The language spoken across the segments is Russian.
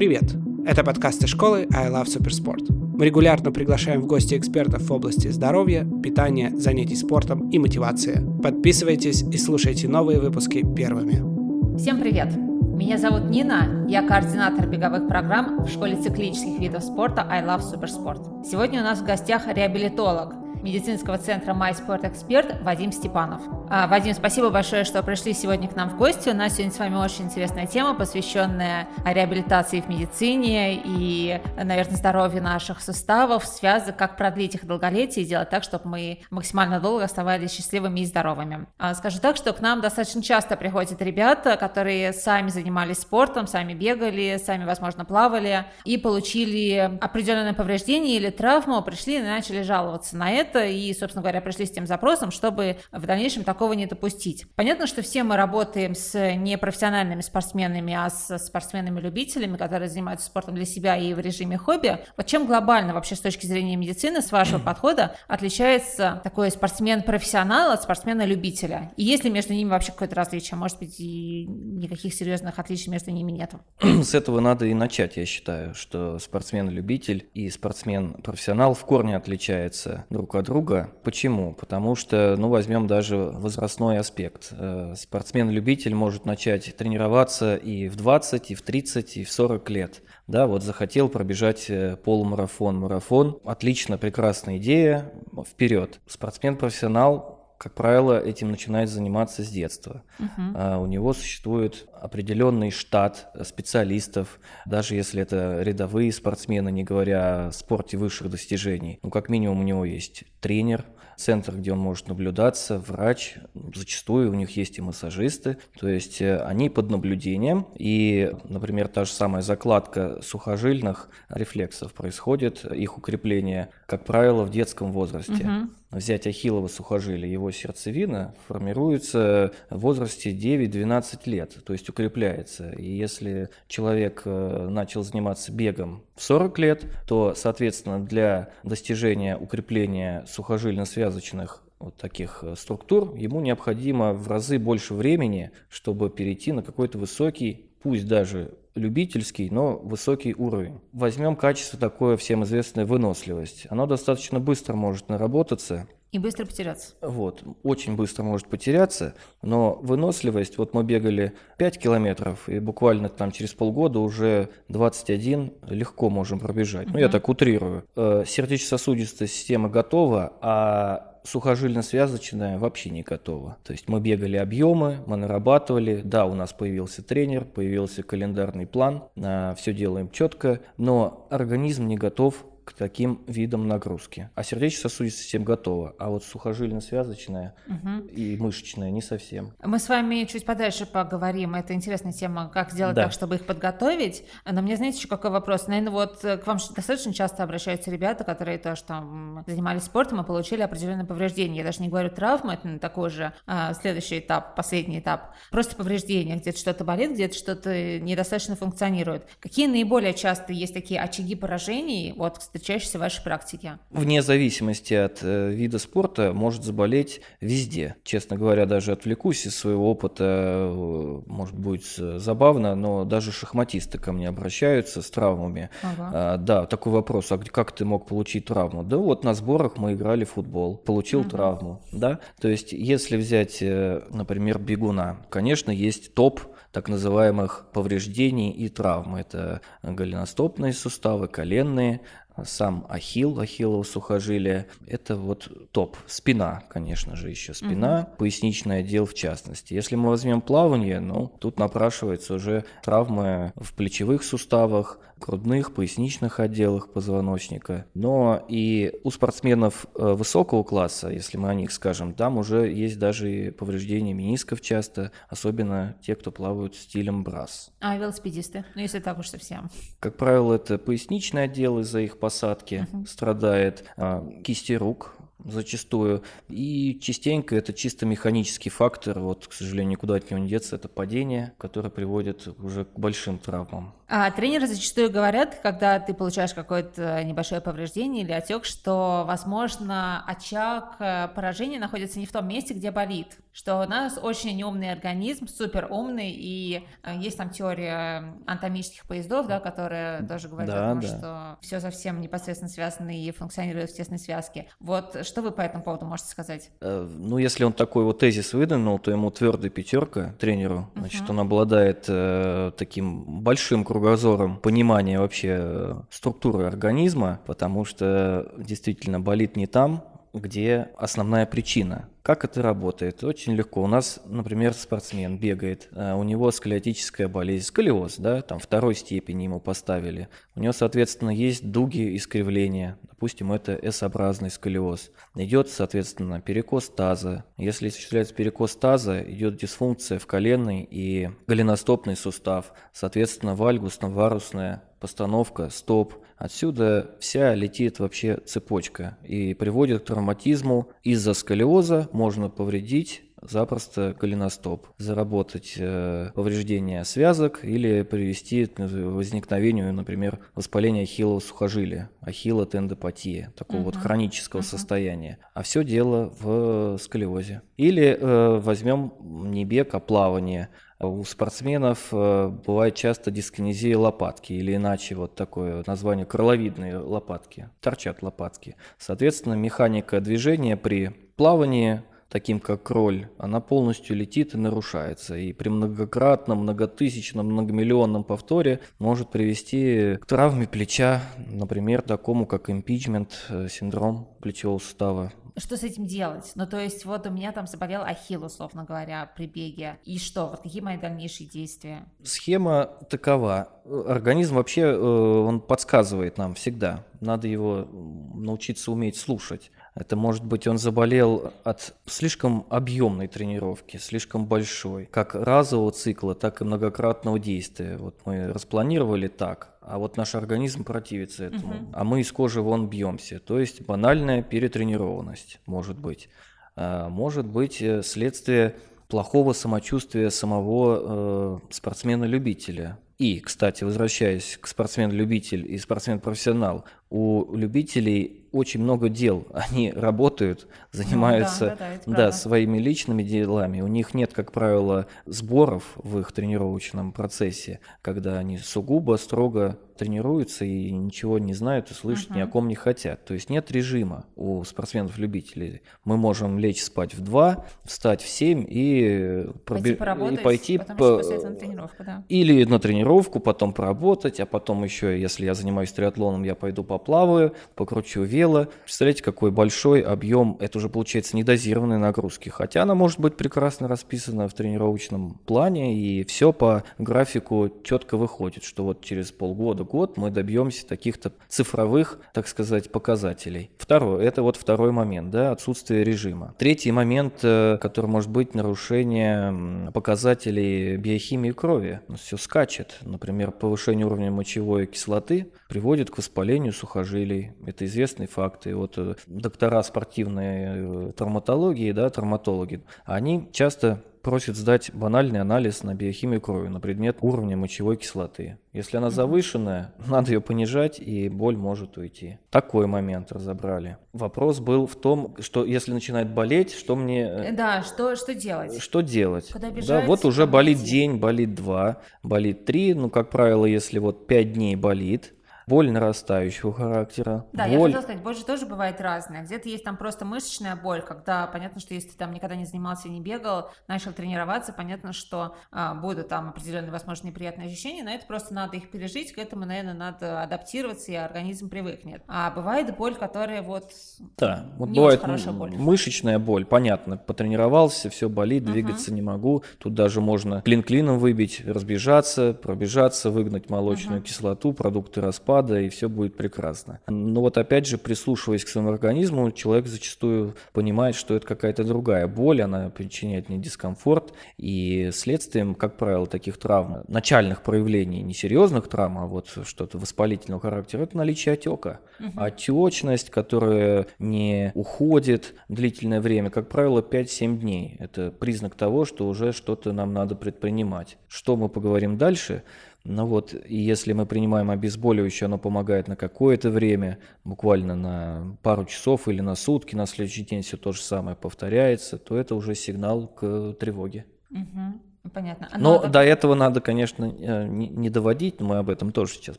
Привет! Это подкасты школы I Love Supersport. Мы регулярно приглашаем в гости экспертов в области здоровья, питания, занятий спортом и мотивации. Подписывайтесь и слушайте новые выпуски первыми. Всем привет! Меня зовут Нина, я координатор беговых программ в школе циклических видов спорта I Love Supersport. Сегодня у нас в гостях реабилитолог, медицинского центра MySport Вадим Степанов. А, Вадим, спасибо большое, что пришли сегодня к нам в гости. У нас сегодня с вами очень интересная тема, посвященная реабилитации в медицине и, наверное, здоровью наших суставов, связок, как продлить их долголетие и сделать так, чтобы мы максимально долго оставались счастливыми и здоровыми. А, скажу так, что к нам достаточно часто приходят ребята, которые сами занимались спортом, сами бегали, сами, возможно, плавали и получили определенное повреждение или травму, пришли и начали жаловаться на это, это и, собственно говоря, пришли с тем запросом, чтобы в дальнейшем такого не допустить. Понятно, что все мы работаем с непрофессиональными спортсменами, а с спортсменами-любителями, которые занимаются спортом для себя и в режиме хобби. Вот чем глобально вообще с точки зрения медицины, с вашего подхода, отличается такой спортсмен-профессионал от спортсмена-любителя? И есть ли между ними вообще какое-то различие? Может быть, и никаких серьезных отличий между ними нет? С этого надо и начать, я считаю, что спортсмен-любитель и спортсмен-профессионал в корне отличаются друг от от друга. Почему? Потому что, ну, возьмем даже возрастной аспект. Э, спортсмен-любитель может начать тренироваться и в 20, и в 30, и в 40 лет. Да, вот захотел пробежать э, полумарафон, марафон. Отлично, прекрасная идея. Вперед. Спортсмен-профессионал как правило, этим начинает заниматься с детства. Uh-huh. у него существует определенный штат специалистов, даже если это рядовые спортсмены, не говоря о спорте высших достижений. Ну, как минимум, у него есть тренер, центр, где он может наблюдаться, врач, зачастую у них есть и массажисты, то есть э, они под наблюдением, и, например, та же самая закладка сухожильных рефлексов происходит, их укрепление, как правило, в детском возрасте. Uh-huh взять ахиллово сухожилие, его сердцевина формируется в возрасте 9-12 лет, то есть укрепляется. И если человек э, начал заниматься бегом в 40 лет, то, соответственно, для достижения укрепления сухожильно-связочных вот таких э, структур, ему необходимо в разы больше времени, чтобы перейти на какой-то высокий, пусть даже любительский, но высокий уровень. Возьмем качество такое всем известное выносливость. Оно достаточно быстро может наработаться. И быстро потеряться. Вот, очень быстро может потеряться, но выносливость, вот мы бегали 5 километров, и буквально там через полгода уже 21 легко можем пробежать. Uh-huh. Ну, я так утрирую. Э, сердечно-сосудистая система готова, а сухожильно-связочная вообще не готова. То есть мы бегали объемы, мы нарабатывали, да, у нас появился тренер, появился календарный план, а, все делаем четко, но организм не готов к таким видам нагрузки. А сердечно-сосудистая система готова, а вот сухожильно-связочная угу. и мышечная не совсем. Мы с вами чуть подальше поговорим. Это интересная тема, как сделать да. так, чтобы их подготовить. Но мне, знаете, еще какой вопрос? Наверное, вот к вам достаточно часто обращаются ребята, которые тоже там занимались спортом и получили определенные повреждения. Я даже не говорю травмы, это такой же а, следующий этап, последний этап. Просто повреждения, где-то что-то болит, где-то что-то недостаточно функционирует. Какие наиболее часто есть такие очаги поражений? Вот, встречаешься в вашей практике? Вне зависимости от э, вида спорта может заболеть везде. Честно говоря, даже отвлекусь из своего опыта, э, может быть забавно, но даже шахматисты ко мне обращаются с травмами. Ага. А, да, такой вопрос, а как ты мог получить травму? Да вот на сборах мы играли в футбол, получил ага. травму, да? То есть если взять, э, например, бегуна, конечно, есть топ так называемых повреждений и травм. Это голеностопные суставы, коленные, сам ахилл, ахиллово сухожилие. Это вот топ. Спина, конечно же, еще спина, угу. поясничный отдел в частности. Если мы возьмем плавание, ну, тут напрашивается уже травмы в плечевых суставах, грудных, поясничных отделах позвоночника. Но и у спортсменов э, высокого класса, если мы о них скажем, там уже есть даже и повреждения менисков часто, особенно те, кто плавают стилем брас. А велосипедисты? Ну, если так уж совсем. Как правило, это поясничный отдел из-за их посадки uh-huh. страдает, а, кисти рук зачастую. И частенько это чисто механический фактор, вот, к сожалению, никуда от него не деться, это падение, которое приводит уже к большим травмам. А тренеры зачастую говорят, когда ты получаешь какое-то небольшое повреждение или отек, что, возможно, очаг э, поражения находится не в том месте, где болит, что у нас очень умный организм, супер умный, и э, есть там теория анатомических поездов, да, которая тоже говорит да, о том, да. что все совсем непосредственно связано и функционирует в тесной связке. Вот что вы по этому поводу можете сказать? Э, ну, если он такой вот тезис выдвинул, то ему твердая пятерка тренеру, значит, uh-huh. он обладает э, таким большим кругом кругозором понимания вообще э, структуры организма, потому что действительно болит не там, где основная причина. Как это работает? Очень легко. У нас, например, спортсмен бегает, э, у него сколиотическая болезнь, сколиоз, да, там второй степени ему поставили. У него, соответственно, есть дуги искривления, допустим, это S-образный сколиоз. Идет, соответственно, перекос таза. Если осуществляется перекос таза, идет дисфункция в коленный и голеностопный сустав, соответственно, вальгусно-варусная постановка, стоп. Отсюда вся летит вообще цепочка и приводит к травматизму. Из-за сколиоза можно повредить запросто голеностоп, заработать э, повреждение связок или привести к возникновению, например, воспаления ахиллового сухожилия, ахиллотендопатия, такого uh-huh. вот хронического uh-huh. состояния. А все дело в сколиозе. Или э, возьмем не бег, а плавание. У спортсменов э, бывает часто дискинезия лопатки или иначе вот такое название крыловидные лопатки, торчат лопатки. Соответственно, механика движения при плавании таким как кроль, она полностью летит и нарушается. И при многократном, многотысячном, многомиллионном повторе может привести к травме плеча, например, такому как импичмент, э, синдром плечевого сустава. Что с этим делать? Ну, то есть, вот у меня там заболел ахилл, условно говоря, при беге. И что? Вот какие мои дальнейшие действия? Схема такова. Организм вообще, э, он подсказывает нам всегда. Надо его научиться уметь слушать. Это может быть он заболел от слишком объемной тренировки, слишком большой, как разового цикла, так и многократного действия. Вот мы распланировали так, а вот наш организм противится этому, угу. а мы из кожи вон бьемся. То есть банальная перетренированность может быть. А, может быть э, следствие плохого самочувствия самого э, спортсмена-любителя. И, кстати, возвращаясь к спортсмен-любитель и спортсмен-профессионал, у любителей очень много дел. Они работают, занимаются ну, да, да, да, своими личными делами. У них нет, как правило, сборов в их тренировочном процессе, когда они сугубо, строго тренируются и ничего не знают и слышать uh-huh. ни о ком не хотят. То есть нет режима у спортсменов-любителей. Мы можем лечь спать в 2, встать в 7 и, пойти, и пойти по... на да. Или на тренировку, потом поработать, а потом еще, если я занимаюсь триатлоном, я пойду поплаваю, покручу вес, вело. Представляете, какой большой объем, это уже получается недозированные нагрузки. Хотя она может быть прекрасно расписана в тренировочном плане, и все по графику четко выходит, что вот через полгода-год мы добьемся таких-то цифровых, так сказать, показателей. Второе, это вот второй момент, да, отсутствие режима. Третий момент, э, который может быть нарушение показателей биохимии крови. Все скачет. Например, повышение уровня мочевой кислоты приводит к воспалению сухожилий. Это известный факты. Вот э, доктора спортивной э, травматологии, да, травматологи, они часто просят сдать банальный анализ на биохимию крови на предмет уровня мочевой кислоты. Если она завышенная, надо ее понижать, и боль может уйти. Такой момент разобрали. Вопрос был в том, что если начинает болеть, что мне... Э, да, что, что делать? Что делать? Куда бежать? Да, вот уже болит день, болит два, болит три. Ну, как правило, если вот пять дней болит, боль нарастающего характера. Да, боль... я хотела сказать, боль же тоже бывает разная. Где-то есть там просто мышечная боль, когда понятно, что если ты там никогда не занимался, не бегал, начал тренироваться, понятно, что а, будут там определенные, возможно, неприятные ощущения, но это просто надо их пережить, к этому, наверное, надо адаптироваться, и организм привыкнет. А бывает боль, которая вот да, вот не бывает очень боль. мышечная боль, понятно, потренировался, все болит, двигаться uh-huh. не могу, тут даже можно клин клином выбить, разбежаться, пробежаться, выгнать молочную uh-huh. кислоту, продукты распада, распада, и все будет прекрасно. Но вот опять же, прислушиваясь к своему организму, человек зачастую понимает, что это какая-то другая боль, она причиняет мне дискомфорт, и следствием, как правило, таких травм, начальных проявлений, не серьезных травм, а вот что-то воспалительного характера, это наличие отека. Угу. Отечность, которая не уходит длительное время, как правило, 5-7 дней. Это признак того, что уже что-то нам надо предпринимать. Что мы поговорим дальше? Ну вот, и если мы принимаем обезболивающее, оно помогает на какое-то время, буквально на пару часов или на сутки, на следующий день все то же самое повторяется, то это уже сигнал к тревоге. Угу. Понятно. А но, но до этого надо, конечно, э, не, доводить, мы об этом тоже сейчас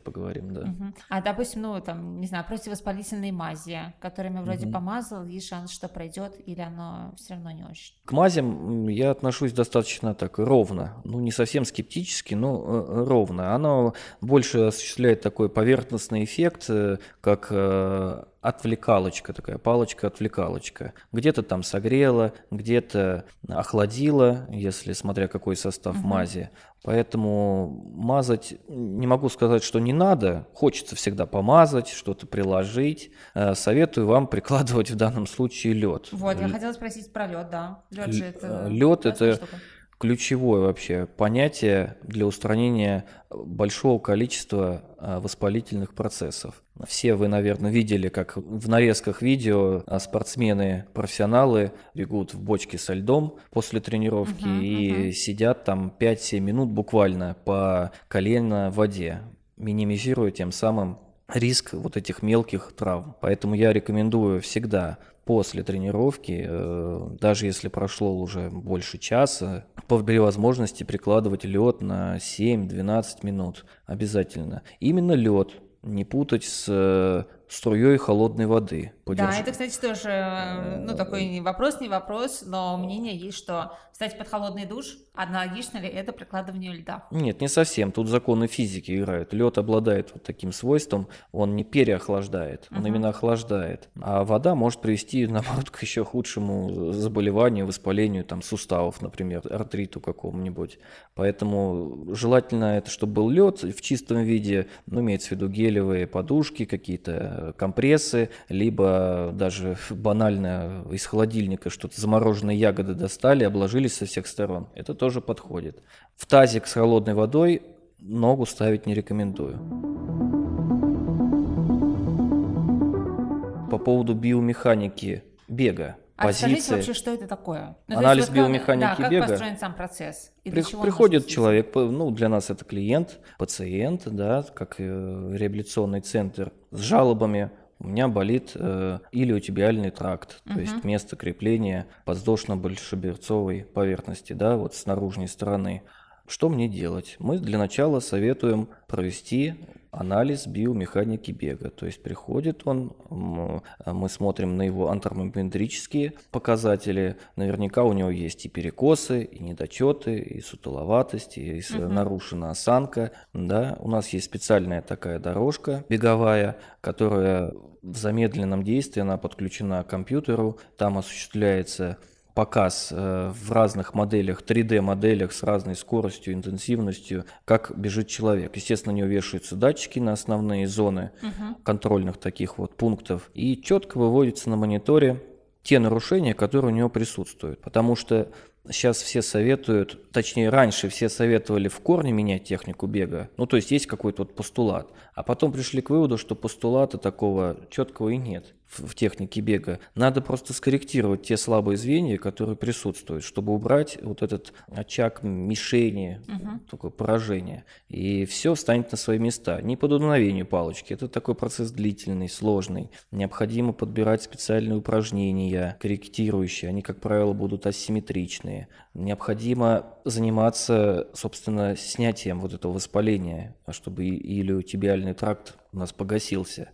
поговорим, да. Угу. А, допустим, ну, там, не знаю, противовоспалительные мази, которыми вроде угу. помазал, есть шанс, что пройдет, или оно все равно не очень? К мазям я отношусь достаточно так ровно, ну, не совсем скептически, но э, ровно. Оно больше осуществляет такой поверхностный эффект, э, как отвлекалочка такая, палочка-отвлекалочка. Где-то там согрела, где-то охладила, если смотря какой состав угу. мази. Поэтому мазать не могу сказать, что не надо. Хочется всегда помазать, что-то приложить. Э, советую вам прикладывать в данном случае лед. Вот, я хотела спросить про лед, да. Лед же это. Лед это штука ключевое вообще понятие для устранения большого количества а, воспалительных процессов. Все вы, наверное, видели, как в нарезках видео а, спортсмены-профессионалы бегут в бочке со льдом после тренировки uh-huh, и uh-huh. сидят там 5-7 минут буквально по колено в воде, минимизируя тем самым риск вот этих мелких травм. Поэтому я рекомендую всегда после тренировки, э, даже если прошло уже больше часа, при возможности прикладывать лед на 7-12 минут обязательно. Именно лед, не путать с э, струей холодной воды. Подержи. Да, это, кстати, тоже, э, ну, такой вопрос, не вопрос, но мнение есть, что встать под холодный душ, аналогично ли это прикладыванию льда? Нет, не совсем. Тут законы физики играют. Лед обладает вот таким свойством, он не переохлаждает, он uh-huh. именно охлаждает. А вода может привести, наоборот, к еще худшему заболеванию, воспалению там суставов, например, артриту какому-нибудь. Поэтому желательно это, чтобы был лед в чистом виде, ну, имеется в виду гелевые подушки, какие-то компрессы, либо даже банально из холодильника что-то замороженные ягоды достали, обложились со всех сторон. Это тоже подходит. В тазик с холодной водой ногу ставить не рекомендую. По поводу биомеханики бега. А позиции. скажите вообще, что это такое? Ну, Анализ вот биомеханики да, бега. Как построен сам процесс? И При, приходит человек, ну, для нас это клиент, пациент, да, как э, реабилитационный центр с жалобами у меня болит э, илиотибиальный тракт, то есть место крепления подвздошно-большеберцовой поверхности, да, вот с наружной стороны. Что мне делать? Мы для начала советуем провести анализ биомеханики бега. То есть приходит он, мы смотрим на его антропометрические показатели. Наверняка у него есть и перекосы, и недочеты, и сутуловатость, и угу. нарушена осанка. Да? У нас есть специальная такая дорожка беговая, которая в замедленном действии, она подключена к компьютеру. Там осуществляется показ э, в разных моделях, 3D-моделях с разной скоростью, интенсивностью, как бежит человек. Естественно, на него вешаются датчики на основные зоны угу. контрольных таких вот пунктов, и четко выводится на мониторе те нарушения, которые у него присутствуют. Потому что Сейчас все советуют, точнее раньше все советовали в корне менять технику бега. Ну то есть есть какой-то вот постулат. А потом пришли к выводу, что постулата такого четкого и нет в технике бега. Надо просто скорректировать те слабые звенья, которые присутствуют, чтобы убрать вот этот очаг мишени, угу. такое поражение. И все встанет на свои места. Не по дуновению палочки. Это такой процесс длительный, сложный. Необходимо подбирать специальные упражнения, корректирующие. Они, как правило, будут асимметричные. Необходимо заниматься, собственно, снятием вот этого воспаления, чтобы илиотибиальный тракт у нас погасился.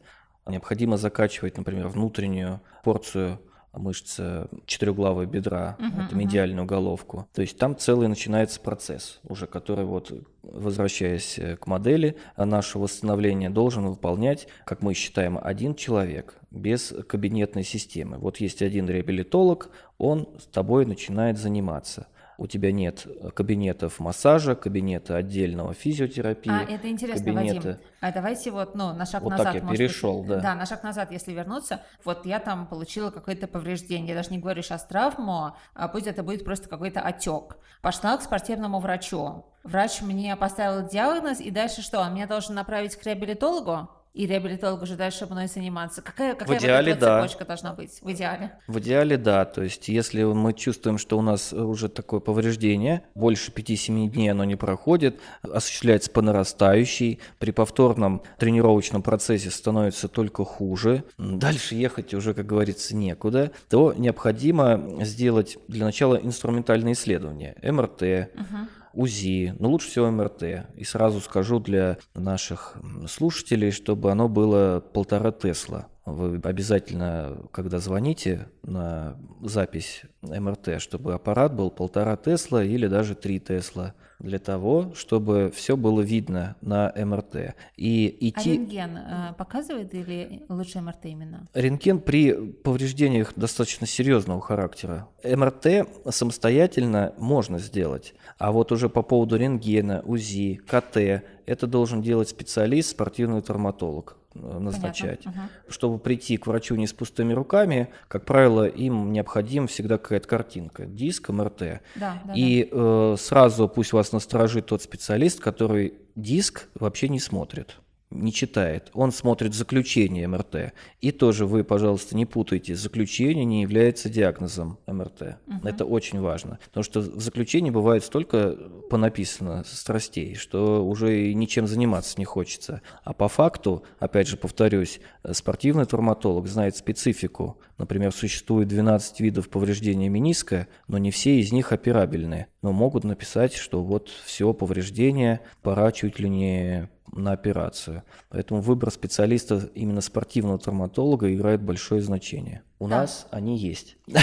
Необходимо закачивать, например, внутреннюю порцию мышцы четырехглавой бедра, uh-huh, это медиальную uh-huh. головку. То есть там целый начинается процесс, уже который вот, возвращаясь к модели нашего восстановления, должен выполнять, как мы считаем, один человек без кабинетной системы. Вот есть один реабилитолог, он с тобой начинает заниматься – у тебя нет кабинетов массажа, кабинета отдельного физиотерапии. А, это интересно, кабинета... Вадим. А давайте вот, ну, на шаг вот назад. Так я перешел, быть, да. Да, на шаг назад, если вернуться. Вот я там получила какое-то повреждение. Я даже не говорю сейчас травму, а пусть это будет просто какой-то отек. Пошла к спортивному врачу. Врач мне поставил диагноз, и дальше что? Он меня должен направить к реабилитологу? И реабилитолог уже дальше мной заниматься? Какая, какая в идеале, вот да. цепочка должна быть в идеале? В идеале, да. То есть, если мы чувствуем, что у нас уже такое повреждение, больше 5-7 дней оно не проходит, осуществляется по нарастающей, при повторном тренировочном процессе становится только хуже, дальше ехать уже, как говорится, некуда, то необходимо сделать для начала инструментальное исследование, МРТ, угу УЗИ, ну лучше всего МРТ. И сразу скажу для наших слушателей, чтобы оно было полтора Тесла. Вы обязательно, когда звоните на запись МРТ, чтобы аппарат был полтора Тесла или даже три Тесла для того, чтобы все было видно на МРТ. И идти... А рентген э, показывает или лучше МРТ именно? Рентген при повреждениях достаточно серьезного характера. МРТ самостоятельно можно сделать, а вот уже по поводу рентгена, УЗИ, КТ, это должен делать специалист, спортивный травматолог. Э, назначать. Угу. Чтобы прийти к врачу не с пустыми руками, как правило, им необходим всегда какая-то картинка, диск, МРТ. Да, да, и да. Э, сразу пусть вас насторожит тот специалист, который диск вообще не смотрит не читает, он смотрит заключение МРТ. И тоже вы, пожалуйста, не путайте, заключение не является диагнозом МРТ. Угу. Это очень важно, потому что в заключении бывает столько понаписано страстей, что уже ничем заниматься не хочется. А по факту, опять же повторюсь, спортивный травматолог знает специфику. Например, существует 12 видов повреждения мениска, но не все из них операбельные. Но могут написать, что вот все повреждение, пора чуть ли не на операцию. Поэтому выбор специалиста именно спортивного травматолога играет большое значение. У да. нас они есть.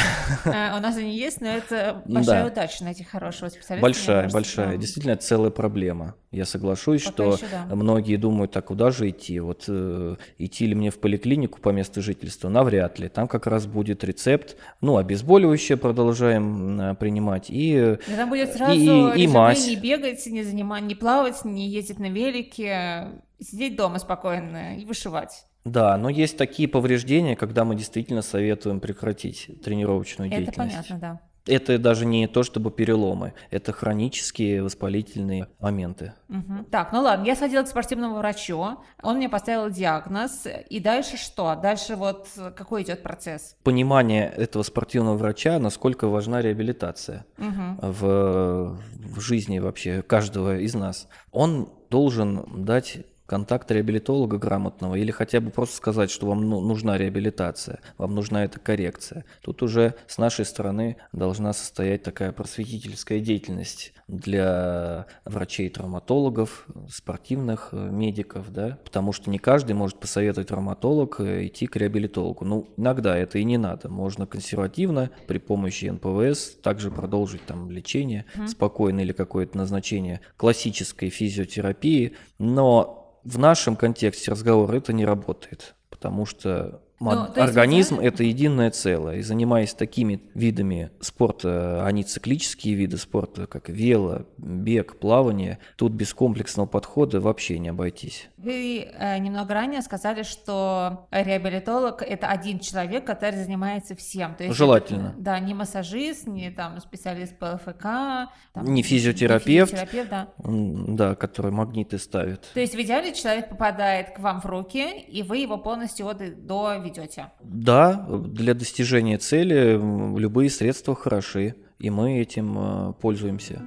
А, у нас они есть, но это большая да. удача найти хорошего специалиста. Большая, кажется, большая. Действительно, целая проблема. Я соглашусь, Пока что еще, да. многие думают, а куда же идти? Вот э, идти ли мне в поликлинику по месту жительства? Навряд ли. Там как раз будет рецепт, ну, обезболивающее продолжаем э, принимать и и там будет сразу и, и мазь. не бегать, не занимать, не плавать, не ездить на велике, сидеть дома спокойно и вышивать. Да, но есть такие повреждения, когда мы действительно советуем прекратить тренировочную это деятельность. Это понятно, да. Это даже не то чтобы переломы, это хронические воспалительные моменты. Угу. Так, ну ладно, я сходила к спортивному врачу, он мне поставил диагноз, и дальше что? Дальше вот какой идет процесс? Понимание этого спортивного врача, насколько важна реабилитация угу. в, в жизни вообще каждого из нас. Он должен дать контакт реабилитолога грамотного или хотя бы просто сказать, что вам ну, нужна реабилитация, вам нужна эта коррекция. Тут уже с нашей стороны должна состоять такая просветительская деятельность для врачей-травматологов, спортивных э, медиков, да, потому что не каждый может посоветовать травматолог э, идти к реабилитологу. Ну, иногда это и не надо. Можно консервативно при помощи НПВС также продолжить там лечение mm-hmm. спокойно или какое-то назначение классической физиотерапии, но в нашем контексте разговора это не работает, потому что ну, Организм – это единое целое. И занимаясь такими видами спорта, они циклические виды спорта, как вело, бег, плавание, тут без комплексного подхода вообще не обойтись. Вы э, немного ранее сказали, что реабилитолог – это один человек, который занимается всем. То есть Желательно. Это, да, не массажист, не там, специалист по ЛФК. Там, не физиотерапевт, не физиотерапевт да. да, который магниты ставит. То есть в идеале человек попадает к вам в руки, и вы его полностью вот до ведете? Да, для достижения цели любые средства хороши, и мы этим э, пользуемся.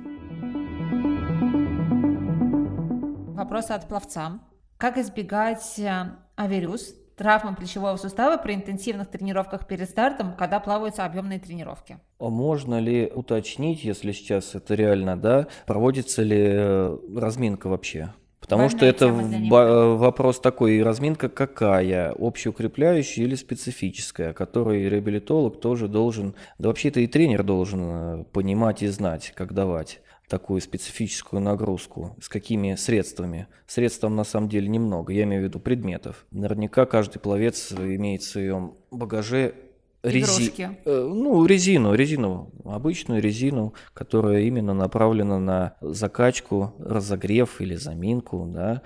Вопрос от пловца. Как избегать э, авирус, травмы плечевого сустава при интенсивных тренировках перед стартом, когда плаваются объемные тренировки? А можно ли уточнить, если сейчас это реально, да, проводится ли э, разминка вообще? Потому что это вопрос такой, разминка какая, общеукрепляющая или специфическая, который реабилитолог тоже должен, да вообще-то и тренер должен э, понимать и знать, как давать такую специфическую нагрузку, с какими средствами. Средств на самом деле немного, я имею в виду предметов. Наверняка каждый пловец имеет в своем багаже? Рези... Ну, резину, резину, обычную резину, которая именно направлена на закачку, разогрев или заминку, да,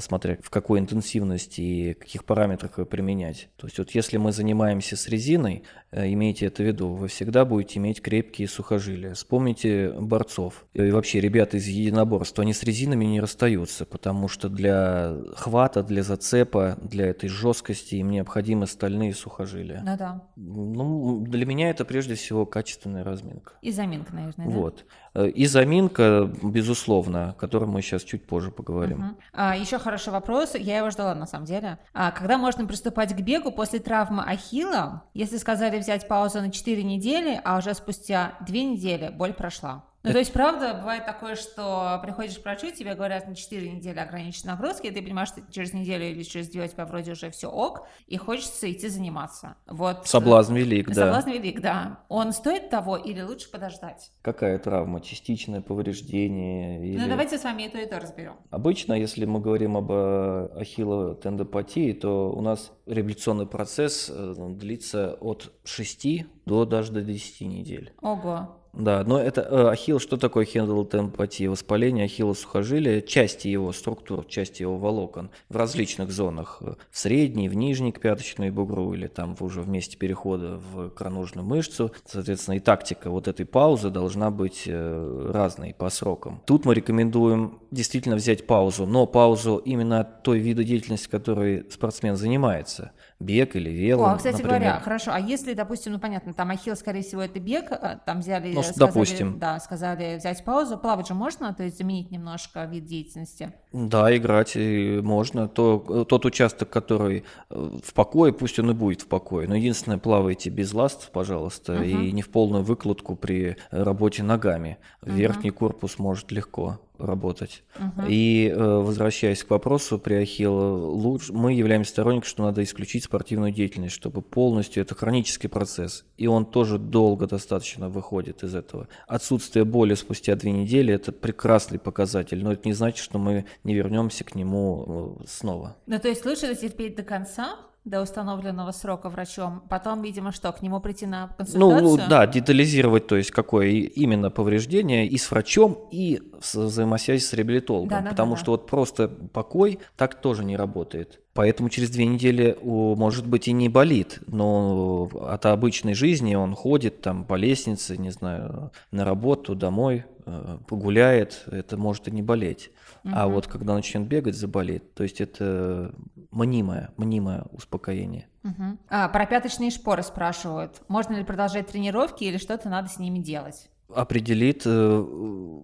смотря в какой интенсивности и каких параметрах ее применять. То есть вот если мы занимаемся с резиной, э, имейте это в виду, вы всегда будете иметь крепкие сухожилия. Вспомните борцов и вообще ребята из единоборства, они с резинами не расстаются, потому что для хвата, для зацепа, для этой жесткости им необходимы стальные сухожилия. Ну да. Ну, для меня это прежде всего качественная разминка. И заминка, наверное, да? Вот. Э, и заминка, безусловно, о которой мы сейчас чуть позже поговорим. Угу. А, еще хороший вопрос, я его ждала на самом деле. А, когда можно приступать к бегу после травмы ахилла, если сказали взять паузу на 4 недели, а уже спустя 2 недели боль прошла? Ну, то есть, правда, бывает такое, что приходишь к врачу, тебе говорят на 4 недели ограниченной нагрузки, и ты понимаешь, что через неделю или через две у тебя вроде уже все ок, и хочется идти заниматься. Вот. Соблазн велик, да. Соблазн велик, да. Он стоит того или лучше подождать? Какая травма? Частичное повреждение? Или... Ну, давайте с вами и то, и то разберем. Обычно, если мы говорим об э, ахиллотендопатии, то у нас реабилитационный процесс э, длится от 6 до даже до 10 недель. Ого. Да, но это э, ахилл, что такое хендлтемпатия? Воспаление ахилла сухожилия, части его структур, части его волокон в различных зонах, э, в средней, в нижней к пяточной бугру или там уже в месте перехода в икроножную мышцу. Соответственно, и тактика вот этой паузы должна быть э, разной по срокам. Тут мы рекомендуем действительно взять паузу, но паузу именно от той вида деятельности, которой спортсмен занимается бег или вело. О, а, кстати например. говоря, хорошо. А если, допустим, ну понятно, там ахилл, скорее всего, это бег, а, там взяли, ну, сказали, допустим. да, сказали взять паузу, плавать же можно, то есть заменить немножко вид деятельности. Да, играть можно. То, тот участок, который э, в покое, пусть он и будет в покое. Но единственное, плавайте без ласт, пожалуйста, uh-huh. и не в полную выкладку при работе ногами. Uh-huh. Верхний корпус может легко работать. Угу. И э, возвращаясь к вопросу при Ахилла, лучше, мы являемся сторонниками, что надо исключить спортивную деятельность, чтобы полностью это хронический процесс, и он тоже долго достаточно выходит из этого. Отсутствие боли спустя две недели – это прекрасный показатель, но это не значит, что мы не вернемся к нему э, снова. Ну, то есть лучше терпеть до конца, до установленного срока врачом, потом, видимо, что, к нему прийти на консультацию? Ну, да, детализировать, то есть какое именно повреждение и с врачом, и с взаимосвязи с реабилитологом, да, да, потому да, что вот просто покой так тоже не работает. Поэтому через две недели, может быть, и не болит, но от обычной жизни он ходит там по лестнице, не знаю, на работу, домой, э, погуляет, это может и не болеть. Угу. А вот когда начнет бегать, заболеет. То есть это мнимое, мнимое успокоение. Угу. А, про пяточные шпоры спрашивают. Можно ли продолжать тренировки или что-то надо с ними делать? определит э,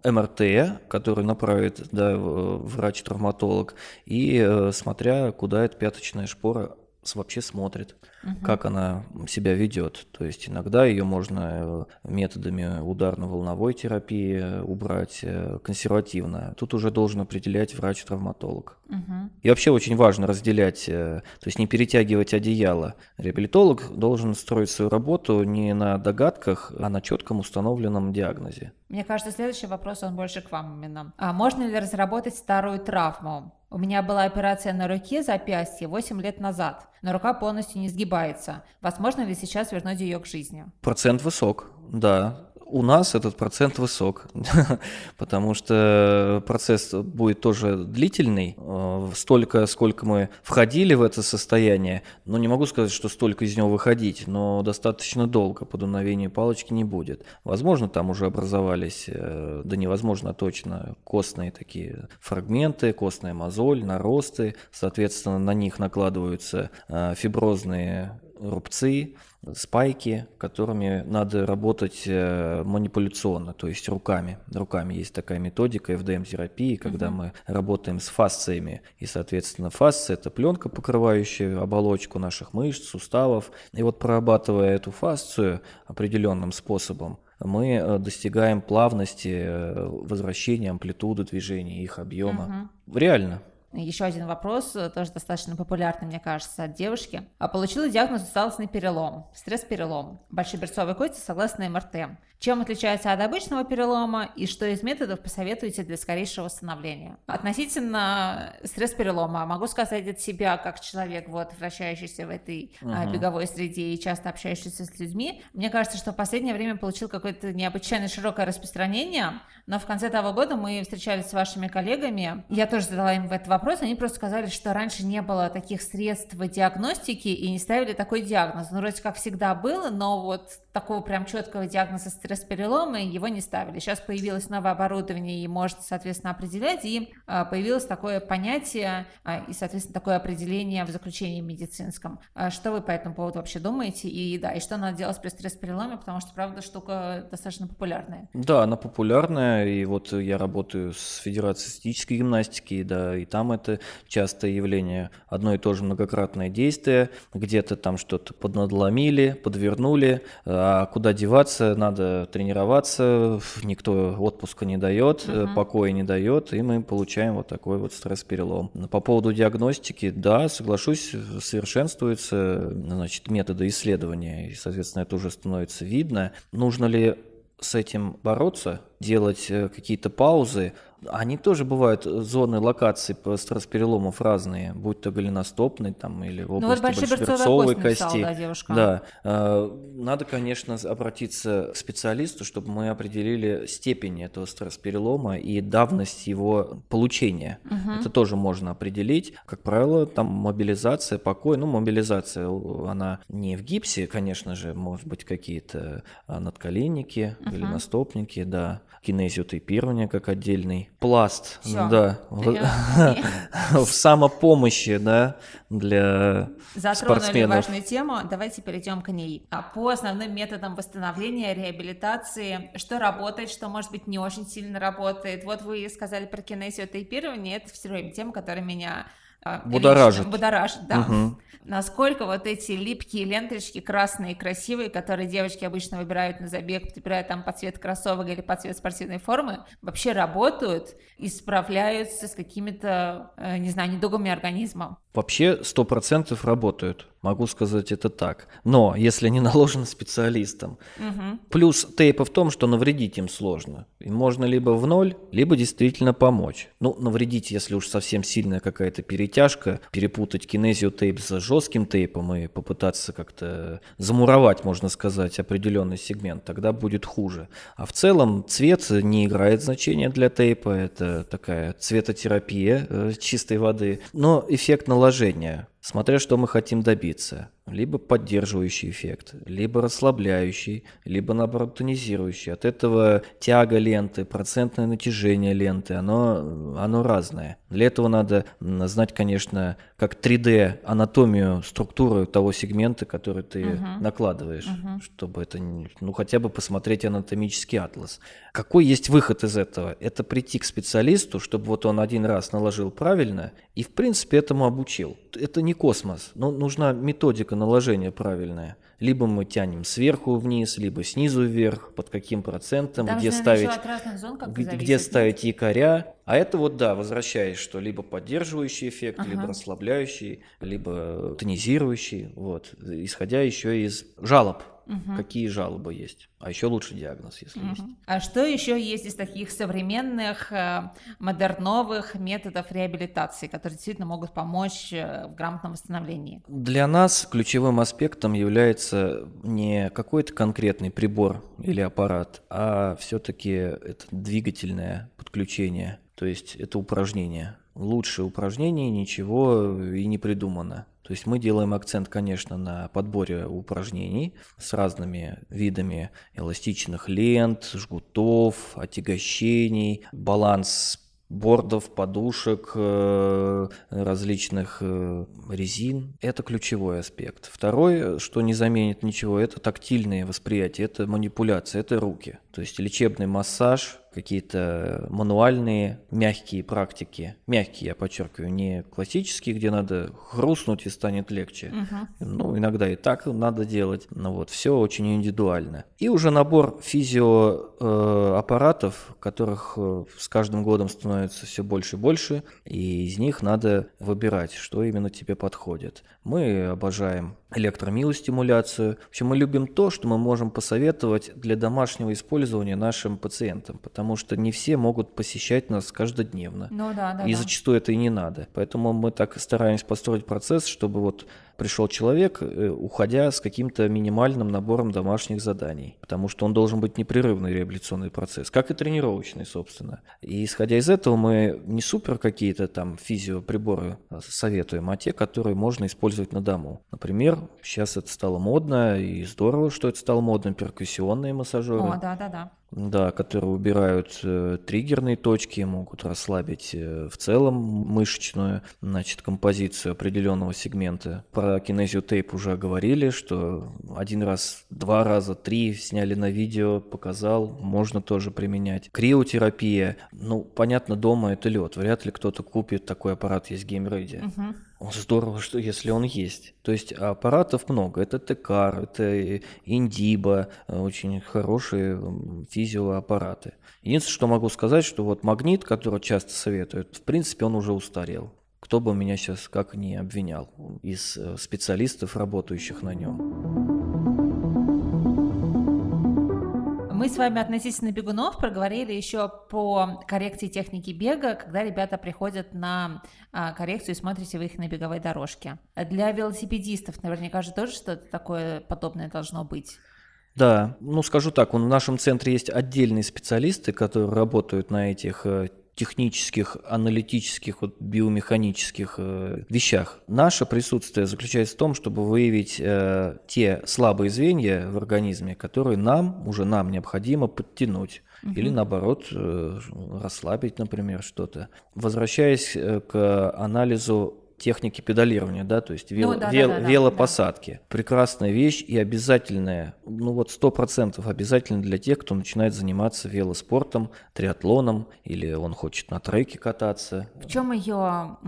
МРТ, который направит да, врач-травматолог, и э, смотря, куда эта пяточная шпора вообще смотрит угу. как она себя ведет. То есть иногда ее можно э, методами ударно-волновой терапии э, убрать э, консервативно. Тут уже должен определять врач-травматолог. Угу. И вообще очень важно разделять, то есть не перетягивать одеяло. Реабилитолог должен строить свою работу не на догадках, а на четком установленном диагнозе. Мне кажется, следующий вопрос, он больше к вам именно. А можно ли разработать старую травму? У меня была операция на руке запястье 8 лет назад, но рука полностью не сгибается. Возможно ли сейчас вернуть ее к жизни? Процент высок, да у нас этот процент высок, потому что процесс будет тоже длительный, э, столько, сколько мы входили в это состояние, но не могу сказать, что столько из него выходить, но достаточно долго по дуновению палочки не будет. Возможно, там уже образовались, э, да невозможно точно, костные такие фрагменты, костная мозоль, наросты, соответственно, на них накладываются э, фиброзные рубцы, спайки, которыми надо работать э, манипуляционно, то есть руками. Руками есть такая методика FDM-терапии, когда uh-huh. мы работаем с фасциями. И, соответственно, фасция – это пленка, покрывающая оболочку наших мышц, суставов. И вот прорабатывая эту фасцию определенным способом, мы э, достигаем плавности э, возвращения амплитуды движения, их объема. Uh-huh. Реально. Еще один вопрос, тоже достаточно популярный, мне кажется, от девушки. А получила диагноз усталостный перелом, стресс-перелом, большеберцовой кости согласно МРТ. Чем отличается от обычного перелома и что из методов посоветуете для скорейшего восстановления? Относительно стресс-перелома могу сказать от себя, как человек, вот, вращающийся в этой uh-huh. беговой среде и часто общающийся с людьми, мне кажется, что в последнее время получил какое-то необычайно широкое распространение, но в конце того года мы встречались с вашими коллегами, я тоже задала им этот вопрос, они просто сказали, что раньше не было таких средств диагностики и не ставили такой диагноз. Ну, вроде как всегда было, но вот такого прям четкого диагноза стресс-перелома его не ставили. Сейчас появилось новое оборудование и может, соответственно, определять, и а, появилось такое понятие а, и, соответственно, такое определение в заключении медицинском. А что вы по этому поводу вообще думаете? И да, и что надо делать при стресс-переломе, потому что, правда, штука достаточно популярная. Да, она популярная, и вот я работаю с Федерацией статической гимнастики, да, и там это частое явление. Одно и то же многократное действие, где-то там что-то поднадломили, подвернули, а куда деваться, надо тренироваться, никто отпуска не дает, uh-huh. покоя не дает, и мы получаем вот такой вот стресс-перелом. По поводу диагностики, да, соглашусь, совершенствуются значит, методы исследования, и, соответственно, это уже становится видно. Нужно ли с этим бороться, делать э, какие-то паузы, они тоже бывают э, зоны локации по стресс-переломов разные, будь то голеностопный там или в области ну, вот большеберцовой кости. Написала, да, девушка. да. Э, надо, конечно, обратиться к специалисту, чтобы мы определили степень этого стресс-перелома и давность его получения. Угу. Это тоже можно определить. Как правило, там мобилизация, покой. Ну, мобилизация, она не в гипсе, конечно же, может быть какие-то а, надколенники, угу. голеностопники, да кинезиотейпирование как отдельный пласт, Всё. да, в самопомощи, да, для Затронули спортсменов. важную тему, давайте перейдем к ней. А по основным методам восстановления, реабилитации, что работает, что, может быть, не очень сильно работает. Вот вы сказали про кинезиотейпирование, это все время тема, которая меня а, будоражит. Будоражит, да. Угу. Насколько вот эти липкие ленточки красные и красивые, которые девочки обычно выбирают на забег, выбирая там под цвет кроссовок или под цвет спортивной формы, вообще работают и справляются с какими-то, э, не знаю, недугами организма? Вообще 100% работают, могу сказать это так. Но если они наложены специалистом. Угу. Плюс тейпа в том, что навредить им сложно. Им можно либо в ноль, либо действительно помочь. Ну, навредить, если уж совсем сильная какая-то перетяжка, перепутать кинезио тейп с жестким тейпом и попытаться как-то замуровать, можно сказать, определенный сегмент, тогда будет хуже. А в целом цвет не играет значения для тейпа, это такая цветотерапия э, чистой воды. Но эффект наложения, смотря что мы хотим добиться либо поддерживающий эффект, либо расслабляющий, либо наоборот тонизирующий. От этого тяга ленты, процентное натяжение ленты, оно, оно разное. Для этого надо знать, конечно, как 3D анатомию, структуру того сегмента, который ты uh-huh. накладываешь, uh-huh. чтобы это, ну хотя бы посмотреть анатомический атлас. Какой есть выход из этого? Это прийти к специалисту, чтобы вот он один раз наложил правильно и в принципе этому обучил. Это не космос, но нужна методика наложение правильное. Либо мы тянем сверху вниз, либо снизу вверх, под каким процентом, Там где ставить, зон, где, где ставить якоря. А это вот, да, возвращаясь, что либо поддерживающий эффект, ага. либо расслабляющий, либо тонизирующий, вот, исходя еще из жалоб угу. какие жалобы есть. А еще лучше диагноз, если угу. есть. А что еще есть из таких современных, э, модерновых методов реабилитации, которые действительно могут помочь э, в грамотном восстановлении? Для нас ключевым аспектом является не какой-то конкретный прибор или аппарат, а все-таки это двигательное подключение, то есть это упражнение. Лучше упражнений ничего и не придумано. То есть мы делаем акцент, конечно, на подборе упражнений с разными видами эластичных лент, жгутов, отягощений, баланс бордов, подушек, э, различных э, резин. Это ключевой аспект. Второй, что не заменит ничего, это тактильное восприятие, это манипуляция, это руки. То есть лечебный массаж, какие-то мануальные, мягкие практики. Мягкие, я подчеркиваю, не классические, где надо хрустнуть и станет легче. Угу. Ну, иногда и так надо делать. Но вот все очень индивидуально. И уже набор физиоаппаратов, э, которых э, с каждым годом становится все больше и больше, и из них надо выбирать, что именно тебе подходит. Мы обожаем электромиостимуляцию. В общем, мы любим то, что мы можем посоветовать для домашнего использования нашим пациентам, потому что не все могут посещать нас каждодневно. Ну, да, да, и да. зачастую это и не надо. Поэтому мы так стараемся построить процесс, чтобы вот пришел человек, э, уходя с каким-то минимальным набором домашних заданий, потому что он должен быть непрерывный реабилитационный процесс, как и тренировочный, собственно. И исходя из этого мы не супер какие-то там физиоприборы а, советуем, а те, которые можно использовать на дому. Например, сейчас это стало модно, и здорово, что это стало модно, перкуссионные массажеры. О, да-да-да. Да, которые убирают э, триггерные точки, могут расслабить э, в целом мышечную значит, композицию определенного сегмента. Про кинезиотейп уже говорили, что один раз, два раза, три сняли на видео, показал, можно тоже применять. Криотерапия, ну, понятно, дома это лед, вряд ли кто-то купит такой аппарат, есть геймреди. Угу. Здорово, что если он есть. То есть аппаратов много. Это Текар, это Индиба, очень хорошие физиоаппараты. Единственное, что могу сказать, что вот магнит, который часто советуют, в принципе, он уже устарел. Кто бы меня сейчас как ни обвинял из э, специалистов, работающих на нем. Мы с вами относительно бегунов проговорили еще по коррекции техники бега, когда ребята приходят на а, коррекцию и смотрите вы их на беговой дорожке. Для велосипедистов наверняка же тоже что-то такое подобное должно быть. Да, ну скажу так, в нашем центре есть отдельные специалисты, которые работают на этих э, технических, аналитических, вот, биомеханических э, вещах. Наше присутствие заключается в том, чтобы выявить э, те слабые звенья в организме, которые нам, уже нам необходимо подтянуть. Угу. Или наоборот, э, расслабить, например, что-то. Возвращаясь э, к анализу техники педалирования, да, то есть вел, ну, да, вел, да, да, велопосадки. Да. Прекрасная вещь и обязательная, ну вот сто процентов обязательно для тех, кто начинает заниматься велоспортом, триатлоном или он хочет на треке кататься. В чем ее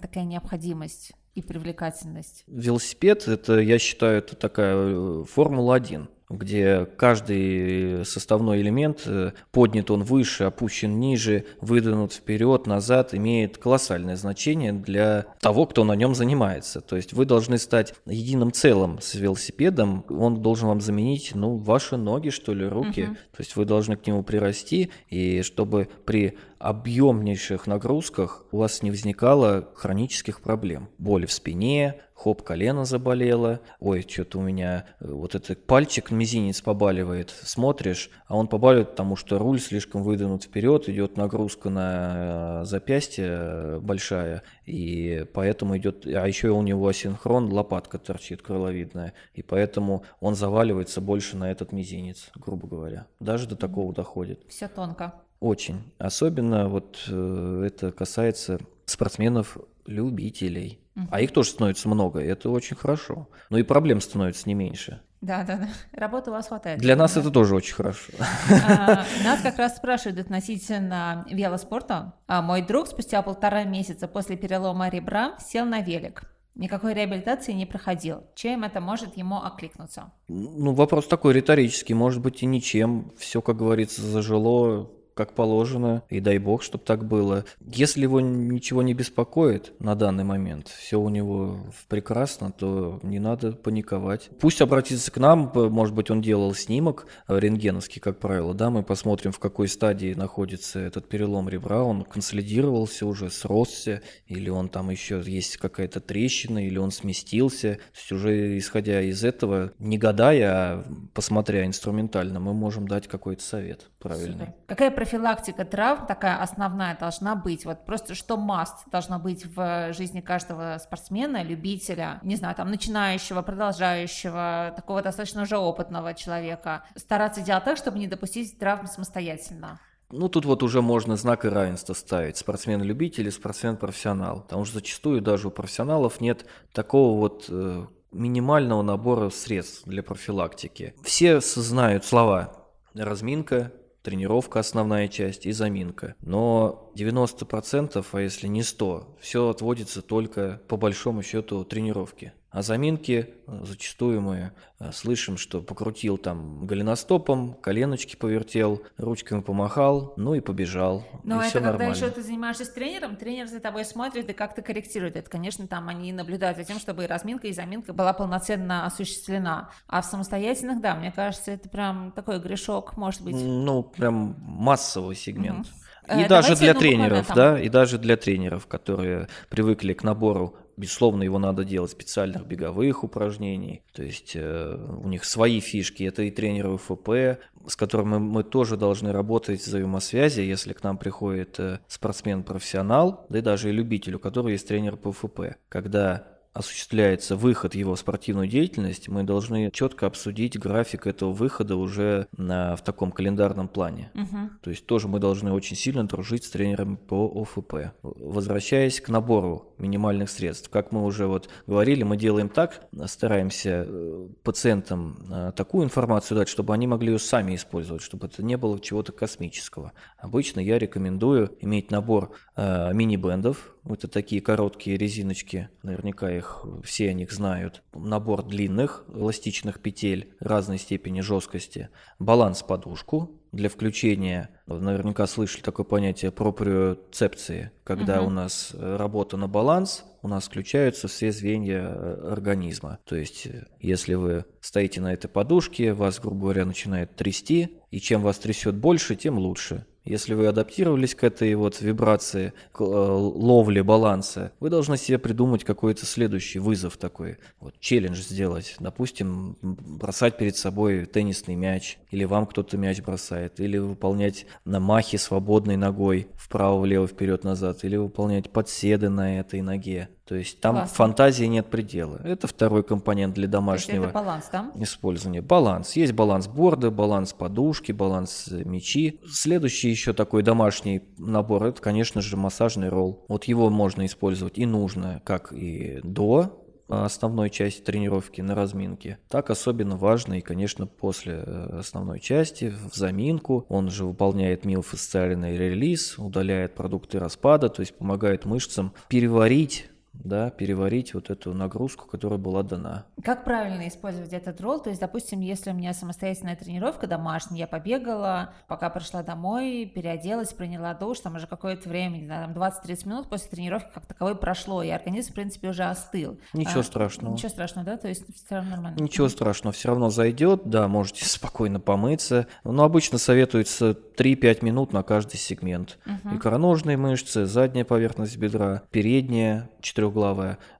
такая необходимость? и привлекательность? Велосипед, это, я считаю, это такая э, Формула-1 где каждый составной элемент э, поднят он выше, опущен ниже, выдвинут вперед, назад, имеет колоссальное значение для того, кто на нем занимается. То есть вы должны стать единым целым с велосипедом, он должен вам заменить, ну, ваши ноги, что ли, руки. Угу. То есть вы должны к нему прирасти, и чтобы при объемнейших нагрузках у вас не возникало хронических проблем. Боли в спине, хоп, колено заболело, ой, что-то у меня э, вот этот пальчик, мизинец побаливает, смотришь, а он побаливает, потому что руль слишком выдвинут вперед, идет нагрузка на э, запястье э, большая, и поэтому идет, а еще у него асинхрон, лопатка торчит крыловидная, и поэтому он заваливается больше на этот мизинец, грубо говоря. Даже до такого доходит. Все тонко. Очень. Особенно вот э, это касается спортсменов-любителей. Угу. А их тоже становится много, и это очень хорошо. Но и проблем становится не меньше. Да, да, да. Работы у вас хватает. Для нас да? это тоже очень хорошо. А, нас как раз спрашивают относительно велоспорта. А, мой друг спустя полтора месяца после перелома ребра сел на велик. Никакой реабилитации не проходил. Чем это может ему окликнуться? Ну, вопрос такой риторический. Может быть и ничем. Все, как говорится, зажило как положено, и дай бог, чтобы так было. Если его ничего не беспокоит на данный момент, все у него прекрасно, то не надо паниковать. Пусть обратится к нам, может быть, он делал снимок рентгеновский, как правило, да, мы посмотрим, в какой стадии находится этот перелом ребра, он консолидировался уже, сросся, или он там еще есть какая-то трещина, или он сместился. То есть уже исходя из этого, не гадая, а посмотря инструментально, мы можем дать какой-то совет правильный. Какая профилактика травм такая основная должна быть? Вот просто что маст должно быть в жизни каждого спортсмена, любителя, не знаю, там, начинающего, продолжающего, такого достаточно уже опытного человека. Стараться делать так, чтобы не допустить травм самостоятельно. Ну, тут вот уже можно знак и равенства ставить. Спортсмен-любитель и спортсмен-профессионал. Потому что зачастую даже у профессионалов нет такого вот э, минимального набора средств для профилактики. Все знают слова разминка, тренировка основная часть и заминка. Но 90%, а если не 100, все отводится только по большому счету тренировки. А заминки э, зачастую мы э, слышим, что покрутил там голеностопом, коленочки повертел, ручками помахал, ну и побежал. Но и это когда нормально. еще ты занимаешься с тренером, тренер за тобой смотрит и как-то корректирует. Это, конечно, там они наблюдают за тем, чтобы и разминка, и заминка была полноценно осуществлена. А в самостоятельных, да, мне кажется, это прям такой грешок, может быть. Ну, прям массовый сегмент. Угу. И э, даже для тренеров, да, и даже для тренеров, которые привыкли к набору Безусловно, его надо делать специальных беговых упражнений. То есть э, у них свои фишки. Это и тренеры УФП, с которыми мы тоже должны работать в взаимосвязи, если к нам приходит э, спортсмен-профессионал, да и даже и любитель, у которого есть тренер по УФП. Когда осуществляется выход его в спортивную деятельность, мы должны четко обсудить график этого выхода уже на, в таком календарном плане. Угу. То есть тоже мы должны очень сильно дружить с тренером по ОФП. Возвращаясь к набору минимальных средств, как мы уже вот говорили, мы делаем так, стараемся э, пациентам э, такую информацию дать, чтобы они могли ее сами использовать, чтобы это не было чего-то космического. Обычно я рекомендую иметь набор э, мини-бендов, это такие короткие резиночки, наверняка их все о них знают. Набор длинных эластичных петель разной степени жесткости. Баланс подушку для включения, наверняка слышали такое понятие проприоцепции, когда угу. у нас работа на баланс, у нас включаются все звенья э, организма. То есть, э, если вы стоите на этой подушке, вас, грубо говоря, начинает трясти, и чем вас трясет больше, тем лучше. Если вы адаптировались к этой вот вибрации, к э, ловле баланса, вы должны себе придумать какой-то следующий вызов такой, вот челлендж сделать. Допустим, бросать перед собой теннисный мяч, или вам кто-то мяч бросает, или выполнять на махе свободной ногой вправо-влево, вперед-назад, или выполнять подседы на этой ноге. То есть там Классно. фантазии нет предела. Это второй компонент для домашнего это баланс, да? использования. Баланс. Есть баланс борда, баланс подушки, баланс мячи. Следующий еще такой домашний набор, это, конечно же, массажный ролл. Вот его можно использовать и нужно, как и до основной части тренировки на разминке, так особенно важно и, конечно, после э, основной части в заминку. Он же выполняет миофасциальный релиз, удаляет продукты распада, то есть помогает мышцам переварить да, переварить вот эту нагрузку, которая была дана. Как правильно использовать этот ролл? То есть, допустим, если у меня самостоятельная тренировка домашняя, я побегала, пока пришла домой, переоделась, приняла душ, там уже какое-то время, не знаю, там 20-30 минут после тренировки как таковой прошло, и организм, в принципе, уже остыл. Ничего а, страшного. Ничего страшного, да? То есть все равно нормально. Ничего страшного, все равно зайдет, да, можете спокойно помыться. Но обычно советуется 3-5 минут на каждый сегмент. Угу. Икроножные мышцы, задняя поверхность бедра, передняя, четырехглавая,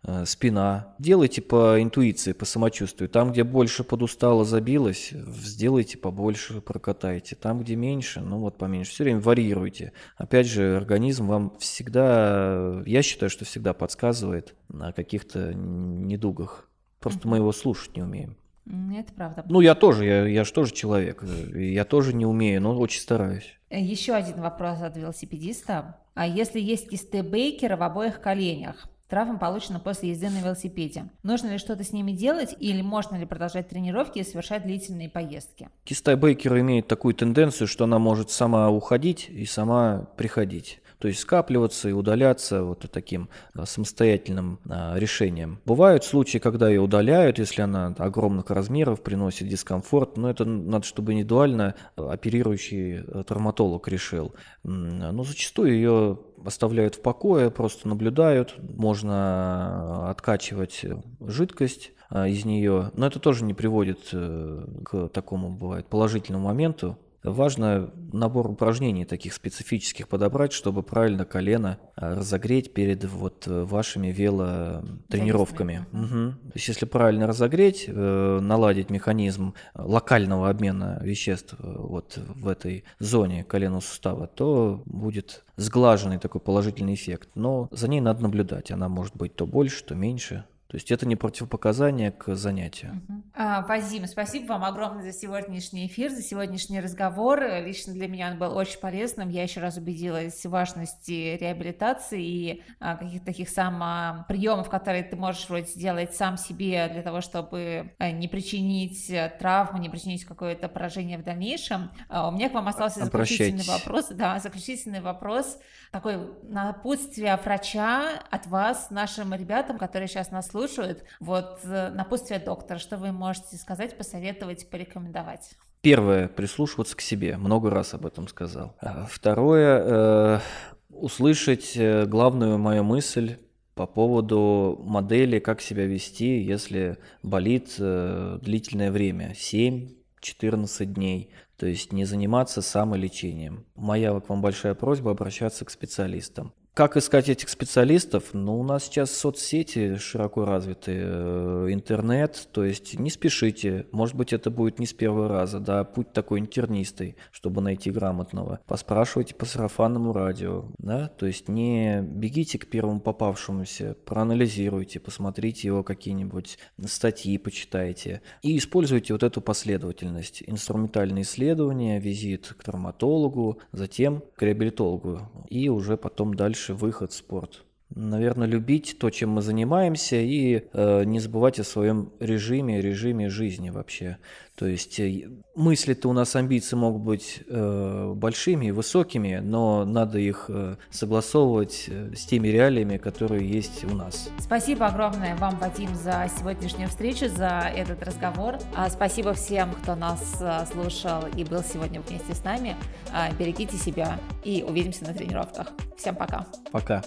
э, спина. Делайте по интуиции, по самочувствию. Там, где больше подустало, забилось, сделайте побольше, прокатайте. Там, где меньше, ну вот поменьше. Все время варьируйте. Опять же, организм вам всегда, я считаю, что всегда подсказывает на каких-то недугах. Просто мы его слушать не умеем. Это правда. Ну, я тоже, я, я же тоже человек. Я тоже не умею, но очень стараюсь. Еще один вопрос от велосипедиста. А если есть кисты Бейкера в обоих коленях, Травма получена после езды на велосипеде. Нужно ли что-то с ними делать или можно ли продолжать тренировки и совершать длительные поездки? Киста Бейкера имеет такую тенденцию, что она может сама уходить и сама приходить то есть скапливаться и удаляться вот таким а, самостоятельным а, решением. Бывают случаи, когда ее удаляют, если она огромных размеров, приносит дискомфорт, но это надо, чтобы индивидуально оперирующий а, травматолог решил. Но зачастую ее оставляют в покое, просто наблюдают, можно откачивать жидкость из нее, но это тоже не приводит э, к такому, бывает, положительному моменту, Важно набор упражнений таких специфических подобрать, чтобы правильно колено а, разогреть перед вот э, вашими велотренировками. Угу. То есть если правильно разогреть, э, наладить механизм локального обмена веществ э, вот в этой зоне коленного сустава, то будет сглаженный такой положительный эффект. Но за ней надо наблюдать. Она может быть то больше, то меньше. То есть это не противопоказание к занятию. Угу. А, Вазим, спасибо вам огромное за сегодняшний эфир, за сегодняшний разговор. Лично для меня он был очень полезным. Я еще раз убедилась в важности реабилитации и а, каких-то таких сам приемов, которые ты можешь вроде сделать сам себе для того, чтобы а, не причинить травму, не причинить какое-то поражение в дальнейшем. А, у меня к вам остался заключительный вопрос. Да, заключительный вопрос. Такой напутствие врача от вас, нашим ребятам, которые сейчас нас слушают. Вот э, напутствие доктора, что вы можете сказать, посоветовать, порекомендовать? Первое, прислушиваться к себе. Много раз об этом сказал. А второе, э, услышать э, главную мою мысль по поводу модели, как себя вести, если болит э, длительное время, 7-14 дней. То есть не заниматься самолечением. Моя к вам большая просьба обращаться к специалистам. Как искать этих специалистов? Ну, у нас сейчас соцсети широко развиты, э, интернет, то есть не спешите. Может быть, это будет не с первого раза, да, путь такой интернистый, чтобы найти грамотного. Поспрашивайте по сарафанному радио, да, то есть не бегите к первому попавшемуся, проанализируйте, посмотрите его какие-нибудь статьи, почитайте. И используйте вот эту последовательность. Инструментальные исследования, визит к травматологу, затем к реабилитологу и уже потом дальше дальше выход спорт. Наверное, любить то, чем мы занимаемся, и э, не забывать о своем режиме, режиме жизни вообще. То есть э, мысли-то у нас амбиции могут быть э, большими, высокими, но надо их э, согласовывать э, с теми реалиями, которые есть у нас. Спасибо огромное вам, Вадим, за сегодняшнюю встречу, за этот разговор. А, спасибо всем, кто нас э, слушал и был сегодня вместе с нами. А, берегите себя и увидимся на тренировках. Всем пока. Пока.